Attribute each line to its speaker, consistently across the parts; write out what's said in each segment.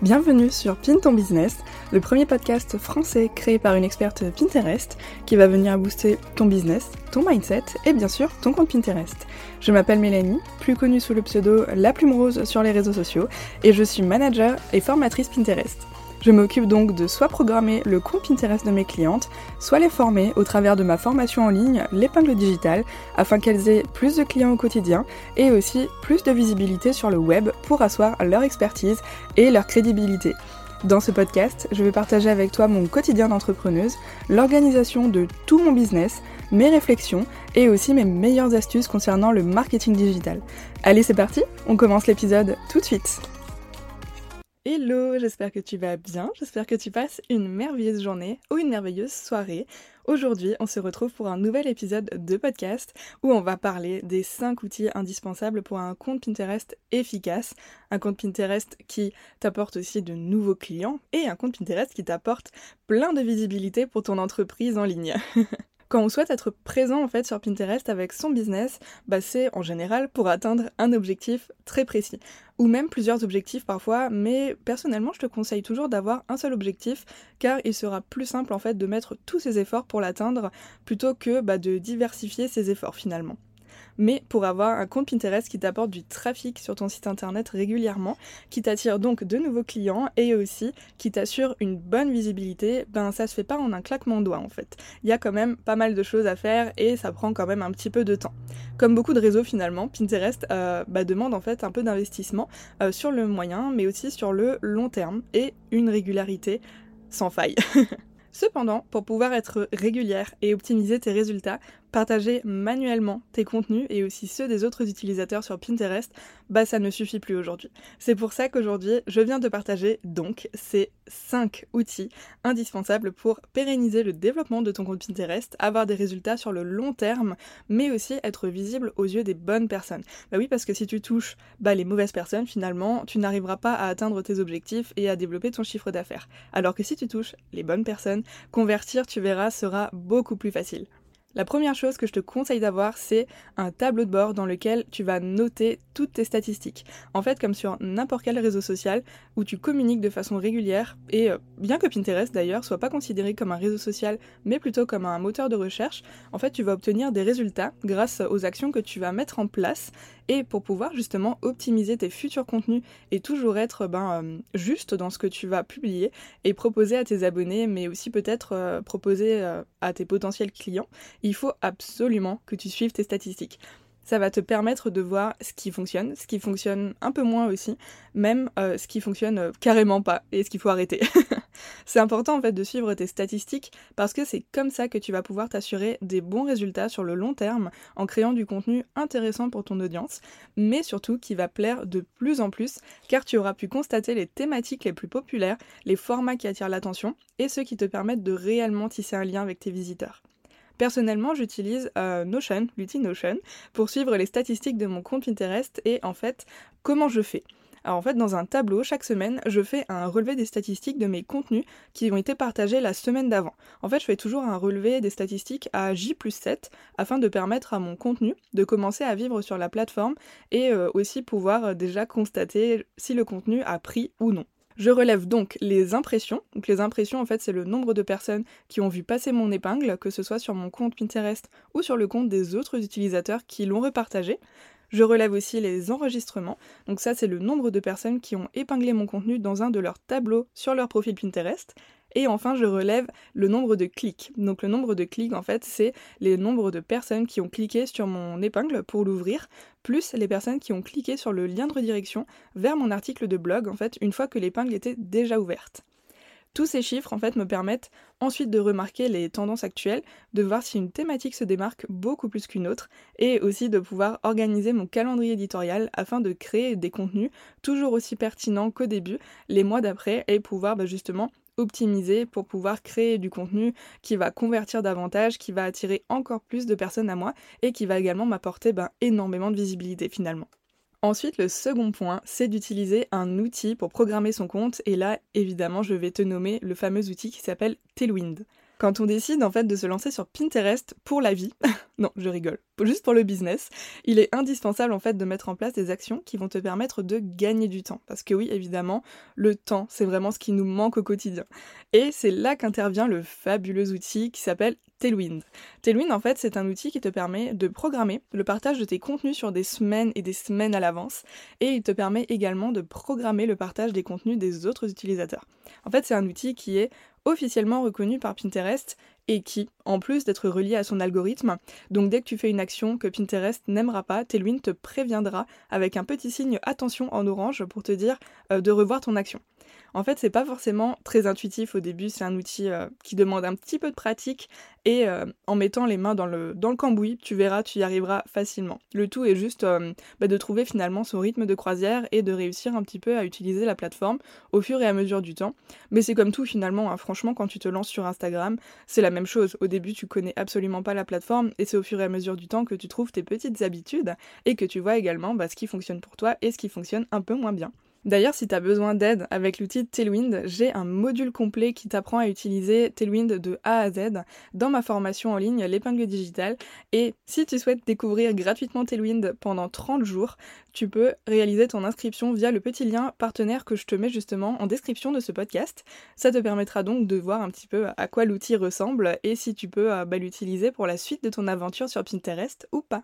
Speaker 1: Bienvenue sur Pin ton business, le premier podcast français créé par une experte Pinterest qui va venir booster ton business, ton mindset et bien sûr ton compte Pinterest. Je m'appelle Mélanie, plus connue sous le pseudo La Plume Rose sur les réseaux sociaux et je suis manager et formatrice Pinterest. Je m'occupe donc de soit programmer le compte Pinterest de mes clientes, soit les former au travers de ma formation en ligne, l'épingle digitale, afin qu'elles aient plus de clients au quotidien et aussi plus de visibilité sur le web pour asseoir leur expertise et leur crédibilité. Dans ce podcast, je vais partager avec toi mon quotidien d'entrepreneuse, l'organisation de tout mon business, mes réflexions et aussi mes meilleures astuces concernant le marketing digital. Allez, c'est parti, on commence l'épisode tout de suite. Hello, j'espère que tu vas bien, j'espère que tu passes une merveilleuse journée ou une merveilleuse soirée. Aujourd'hui, on se retrouve pour un nouvel épisode de podcast où on va parler des 5 outils indispensables pour un compte Pinterest efficace, un compte Pinterest qui t'apporte aussi de nouveaux clients et un compte Pinterest qui t'apporte plein de visibilité pour ton entreprise en ligne. Quand on souhaite être présent en fait sur Pinterest avec son business, bah c'est en général pour atteindre un objectif très précis. Ou même plusieurs objectifs parfois, mais personnellement je te conseille toujours d'avoir un seul objectif car il sera plus simple en fait de mettre tous ses efforts pour l'atteindre plutôt que bah, de diversifier ses efforts finalement mais pour avoir un compte Pinterest qui t'apporte du trafic sur ton site internet régulièrement, qui t'attire donc de nouveaux clients et aussi qui t'assure une bonne visibilité, ben ça se fait pas en un claquement de doigts en fait. Il y a quand même pas mal de choses à faire et ça prend quand même un petit peu de temps. Comme beaucoup de réseaux finalement, Pinterest euh, bah, demande en fait un peu d'investissement euh, sur le moyen mais aussi sur le long terme et une régularité sans faille. Cependant, pour pouvoir être régulière et optimiser tes résultats, partager manuellement tes contenus et aussi ceux des autres utilisateurs sur Pinterest, bah ça ne suffit plus aujourd'hui. C'est pour ça qu'aujourd'hui, je viens de partager donc ces 5 outils indispensables pour pérenniser le développement de ton compte Pinterest, avoir des résultats sur le long terme, mais aussi être visible aux yeux des bonnes personnes. Bah oui, parce que si tu touches bah, les mauvaises personnes, finalement, tu n'arriveras pas à atteindre tes objectifs et à développer ton chiffre d'affaires. Alors que si tu touches les bonnes personnes, convertir, tu verras, sera beaucoup plus facile. La première chose que je te conseille d'avoir, c'est un tableau de bord dans lequel tu vas noter toutes tes statistiques. En fait, comme sur n'importe quel réseau social où tu communiques de façon régulière, et euh, bien que Pinterest d'ailleurs soit pas considéré comme un réseau social, mais plutôt comme un moteur de recherche, en fait, tu vas obtenir des résultats grâce aux actions que tu vas mettre en place et pour pouvoir justement optimiser tes futurs contenus et toujours être ben, euh, juste dans ce que tu vas publier et proposer à tes abonnés, mais aussi peut-être euh, proposer à tes potentiels clients, il faut absolument que tu suives tes statistiques ça va te permettre de voir ce qui fonctionne, ce qui fonctionne un peu moins aussi, même euh, ce qui fonctionne euh, carrément pas et ce qu'il faut arrêter. c'est important en fait de suivre tes statistiques parce que c'est comme ça que tu vas pouvoir t'assurer des bons résultats sur le long terme en créant du contenu intéressant pour ton audience, mais surtout qui va plaire de plus en plus car tu auras pu constater les thématiques les plus populaires, les formats qui attirent l'attention et ceux qui te permettent de réellement tisser un lien avec tes visiteurs. Personnellement, j'utilise euh, Notion, l'outil Notion, pour suivre les statistiques de mon compte Pinterest et en fait, comment je fais alors en fait, dans un tableau, chaque semaine, je fais un relevé des statistiques de mes contenus qui ont été partagés la semaine d'avant. En fait, je fais toujours un relevé des statistiques à J plus 7 afin de permettre à mon contenu de commencer à vivre sur la plateforme et euh, aussi pouvoir euh, déjà constater si le contenu a pris ou non. Je relève donc les impressions. Donc les impressions, en fait, c'est le nombre de personnes qui ont vu passer mon épingle, que ce soit sur mon compte Pinterest ou sur le compte des autres utilisateurs qui l'ont repartagé. Je relève aussi les enregistrements. Donc ça, c'est le nombre de personnes qui ont épinglé mon contenu dans un de leurs tableaux sur leur profil Pinterest. Et enfin, je relève le nombre de clics. Donc le nombre de clics, en fait, c'est les nombres de personnes qui ont cliqué sur mon épingle pour l'ouvrir, plus les personnes qui ont cliqué sur le lien de redirection vers mon article de blog, en fait, une fois que l'épingle était déjà ouverte. Tous ces chiffres en fait me permettent ensuite de remarquer les tendances actuelles, de voir si une thématique se démarque beaucoup plus qu'une autre, et aussi de pouvoir organiser mon calendrier éditorial afin de créer des contenus toujours aussi pertinents qu'au début, les mois d'après, et pouvoir bah, justement optimiser pour pouvoir créer du contenu qui va convertir davantage, qui va attirer encore plus de personnes à moi et qui va également m'apporter ben, énormément de visibilité finalement. Ensuite, le second point, c'est d'utiliser un outil pour programmer son compte et là, évidemment, je vais te nommer le fameux outil qui s'appelle Tailwind. Quand on décide en fait de se lancer sur Pinterest pour la vie, non, je rigole, juste pour le business, il est indispensable en fait de mettre en place des actions qui vont te permettre de gagner du temps. Parce que oui, évidemment, le temps, c'est vraiment ce qui nous manque au quotidien. Et c'est là qu'intervient le fabuleux outil qui s'appelle Tailwind. Tailwind, en fait, c'est un outil qui te permet de programmer le partage de tes contenus sur des semaines et des semaines à l'avance, et il te permet également de programmer le partage des contenus des autres utilisateurs. En fait, c'est un outil qui est officiellement reconnu par Pinterest et qui, en plus d'être relié à son algorithme, donc dès que tu fais une action que Pinterest n'aimera pas, Tailwind te préviendra avec un petit signe attention en orange pour te dire euh, de revoir ton action. En fait, c'est pas forcément très intuitif au début, c'est un outil euh, qui demande un petit peu de pratique et euh, en mettant les mains dans le, cambouis, tu verras, tu y arriveras facilement. Le tout est juste euh, bah, de trouver finalement son rythme de croisière et de réussir un petit peu à utiliser la plateforme au fur et à mesure du temps. Mais c'est comme tout finalement, hein. franchement, quand tu te lances sur Instagram, c'est la même chose. Au début, tu connais absolument pas la plateforme et c'est au fur et à mesure du temps que tu trouves tes petites habitudes et que tu vois également bah, ce qui fonctionne pour toi et ce qui fonctionne un peu moins bien. D'ailleurs, si tu as besoin d'aide avec l'outil Tailwind, j'ai un module complet qui t'apprend à utiliser Tailwind de A à Z dans ma formation en ligne L'épingle digitale. Et si tu souhaites découvrir gratuitement Tailwind pendant 30 jours, tu peux réaliser ton inscription via le petit lien partenaire que je te mets justement en description de ce podcast. Ça te permettra donc de voir un petit peu à quoi l'outil ressemble et si tu peux euh, bah, l'utiliser pour la suite de ton aventure sur Pinterest ou pas.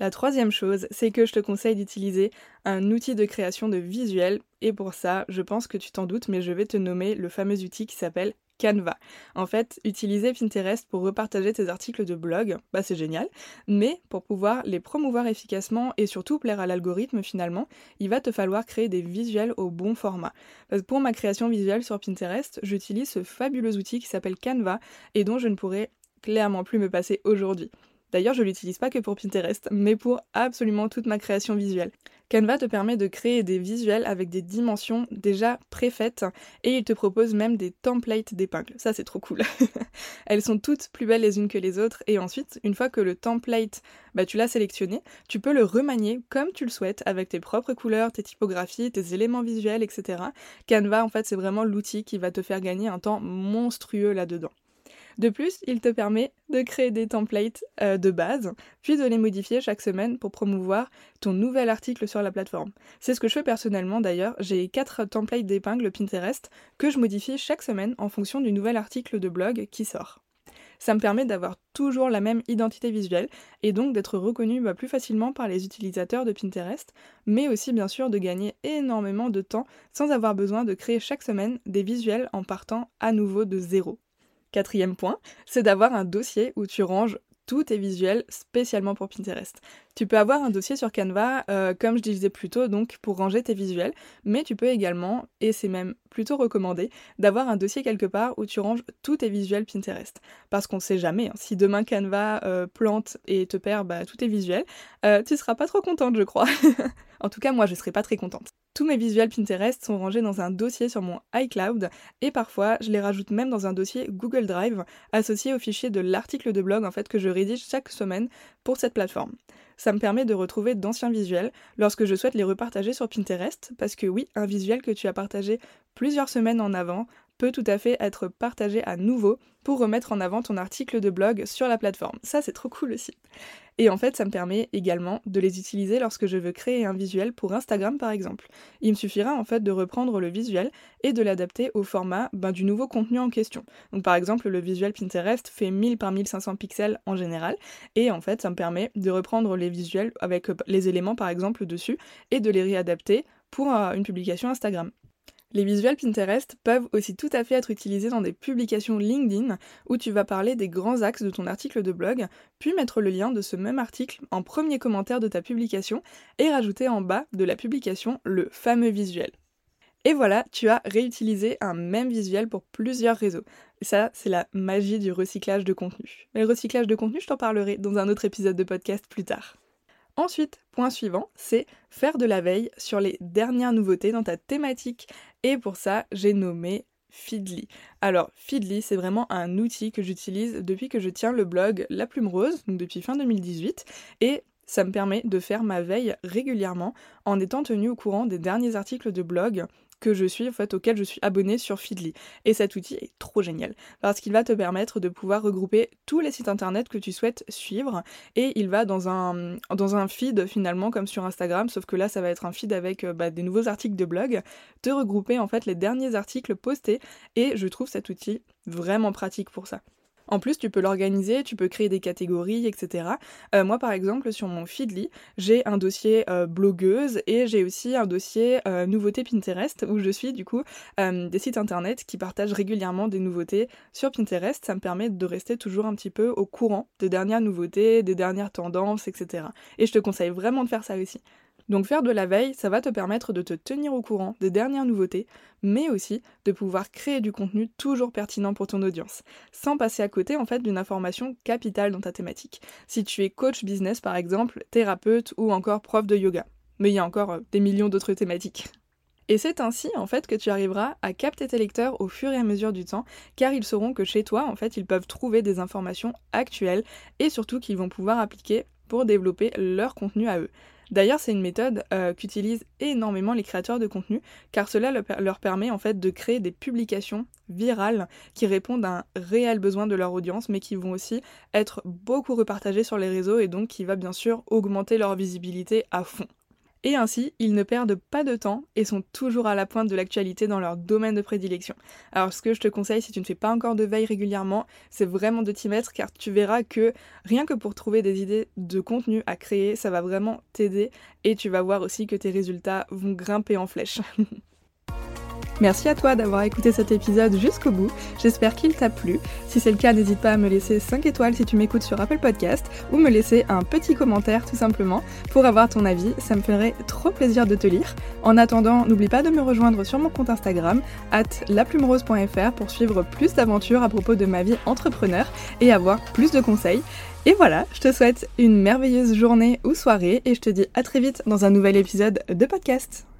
Speaker 1: La troisième chose, c'est que je te conseille d'utiliser un outil de création de visuels, et pour ça, je pense que tu t'en doutes, mais je vais te nommer le fameux outil qui s'appelle Canva. En fait, utiliser Pinterest pour repartager tes articles de blog, bah c'est génial, mais pour pouvoir les promouvoir efficacement et surtout plaire à l'algorithme finalement, il va te falloir créer des visuels au bon format. pour ma création visuelle sur Pinterest, j'utilise ce fabuleux outil qui s'appelle Canva et dont je ne pourrais clairement plus me passer aujourd'hui. D'ailleurs, je l'utilise pas que pour Pinterest, mais pour absolument toute ma création visuelle. Canva te permet de créer des visuels avec des dimensions déjà préfaites et il te propose même des templates d'épingles. Ça, c'est trop cool. Elles sont toutes plus belles les unes que les autres et ensuite, une fois que le template, bah, tu l'as sélectionné, tu peux le remanier comme tu le souhaites avec tes propres couleurs, tes typographies, tes éléments visuels, etc. Canva, en fait, c'est vraiment l'outil qui va te faire gagner un temps monstrueux là-dedans. De plus, il te permet de créer des templates euh, de base, puis de les modifier chaque semaine pour promouvoir ton nouvel article sur la plateforme. C'est ce que je fais personnellement d'ailleurs, j'ai 4 templates d'épingles Pinterest que je modifie chaque semaine en fonction du nouvel article de blog qui sort. Ça me permet d'avoir toujours la même identité visuelle et donc d'être reconnu bah, plus facilement par les utilisateurs de Pinterest, mais aussi bien sûr de gagner énormément de temps sans avoir besoin de créer chaque semaine des visuels en partant à nouveau de zéro. Quatrième point, c'est d'avoir un dossier où tu ranges tous tes visuels spécialement pour Pinterest. Tu peux avoir un dossier sur Canva, euh, comme je disais plus tôt, donc pour ranger tes visuels, mais tu peux également, et c'est même plutôt recommandé, d'avoir un dossier quelque part où tu ranges tous tes visuels Pinterest. Parce qu'on sait jamais, hein, si demain Canva euh, plante et te perd bah, tous tes visuels, euh, tu seras pas trop contente, je crois. en tout cas, moi, je serais pas très contente. Tous mes visuels Pinterest sont rangés dans un dossier sur mon iCloud et parfois je les rajoute même dans un dossier Google Drive associé au fichier de l'article de blog en fait que je rédige chaque semaine pour cette plateforme. Ça me permet de retrouver d'anciens visuels lorsque je souhaite les repartager sur Pinterest parce que oui, un visuel que tu as partagé plusieurs semaines en avant peut tout à fait être partagé à nouveau pour remettre en avant ton article de blog sur la plateforme. Ça, c'est trop cool aussi. Et en fait, ça me permet également de les utiliser lorsque je veux créer un visuel pour Instagram par exemple. Il me suffira en fait de reprendre le visuel et de l'adapter au format ben, du nouveau contenu en question. Donc par exemple, le visuel Pinterest fait 1000 par 1500 pixels en général et en fait, ça me permet de reprendre les visuels avec les éléments par exemple dessus et de les réadapter pour euh, une publication Instagram. Les visuels Pinterest peuvent aussi tout à fait être utilisés dans des publications LinkedIn où tu vas parler des grands axes de ton article de blog, puis mettre le lien de ce même article en premier commentaire de ta publication et rajouter en bas de la publication le fameux visuel. Et voilà, tu as réutilisé un même visuel pour plusieurs réseaux. Ça, c'est la magie du recyclage de contenu. Mais le recyclage de contenu, je t'en parlerai dans un autre épisode de podcast plus tard. Ensuite, point suivant, c'est faire de la veille sur les dernières nouveautés dans ta thématique. Et pour ça, j'ai nommé Feedly. Alors, Feedly, c'est vraiment un outil que j'utilise depuis que je tiens le blog La Plume Rose, depuis fin 2018, et ça me permet de faire ma veille régulièrement en étant tenu au courant des derniers articles de blog que je suis, en fait, auquel je suis abonnée sur Feedly. Et cet outil est trop génial parce qu'il va te permettre de pouvoir regrouper tous les sites internet que tu souhaites suivre et il va dans un, dans un feed finalement comme sur Instagram, sauf que là ça va être un feed avec euh, bah, des nouveaux articles de blog, te regrouper en fait les derniers articles postés et je trouve cet outil vraiment pratique pour ça. En plus, tu peux l'organiser, tu peux créer des catégories, etc. Euh, moi, par exemple, sur mon Feedly, j'ai un dossier euh, blogueuse et j'ai aussi un dossier euh, nouveautés Pinterest où je suis du coup des sites internet qui partagent régulièrement des nouveautés sur Pinterest. Ça me permet de rester toujours un petit peu au courant des dernières nouveautés, des dernières tendances, etc. Et je te conseille vraiment de faire ça aussi. Donc faire de la veille, ça va te permettre de te tenir au courant des dernières nouveautés, mais aussi de pouvoir créer du contenu toujours pertinent pour ton audience, sans passer à côté en fait d'une information capitale dans ta thématique. Si tu es coach business par exemple, thérapeute ou encore prof de yoga. Mais il y a encore euh, des millions d'autres thématiques. Et c'est ainsi en fait que tu arriveras à capter tes lecteurs au fur et à mesure du temps, car ils sauront que chez toi en fait ils peuvent trouver des informations actuelles et surtout qu'ils vont pouvoir appliquer pour développer leur contenu à eux. D'ailleurs, c'est une méthode euh, qu'utilisent énormément les créateurs de contenu, car cela leur permet en fait de créer des publications virales qui répondent à un réel besoin de leur audience, mais qui vont aussi être beaucoup repartagées sur les réseaux et donc qui va bien sûr augmenter leur visibilité à fond. Et ainsi, ils ne perdent pas de temps et sont toujours à la pointe de l'actualité dans leur domaine de prédilection. Alors ce que je te conseille si tu ne fais pas encore de veille régulièrement, c'est vraiment de t'y mettre car tu verras que rien que pour trouver des idées de contenu à créer, ça va vraiment t'aider et tu vas voir aussi que tes résultats vont grimper en flèche. Merci à toi d'avoir écouté cet épisode jusqu'au bout, j'espère qu'il t'a plu. Si c'est le cas, n'hésite pas à me laisser 5 étoiles si tu m'écoutes sur Apple Podcast ou me laisser un petit commentaire tout simplement pour avoir ton avis, ça me ferait trop plaisir de te lire. En attendant, n'oublie pas de me rejoindre sur mon compte Instagram, at laplumerose.fr pour suivre plus d'aventures à propos de ma vie entrepreneur et avoir plus de conseils. Et voilà, je te souhaite une merveilleuse journée ou soirée et je te dis à très vite dans un nouvel épisode de podcast.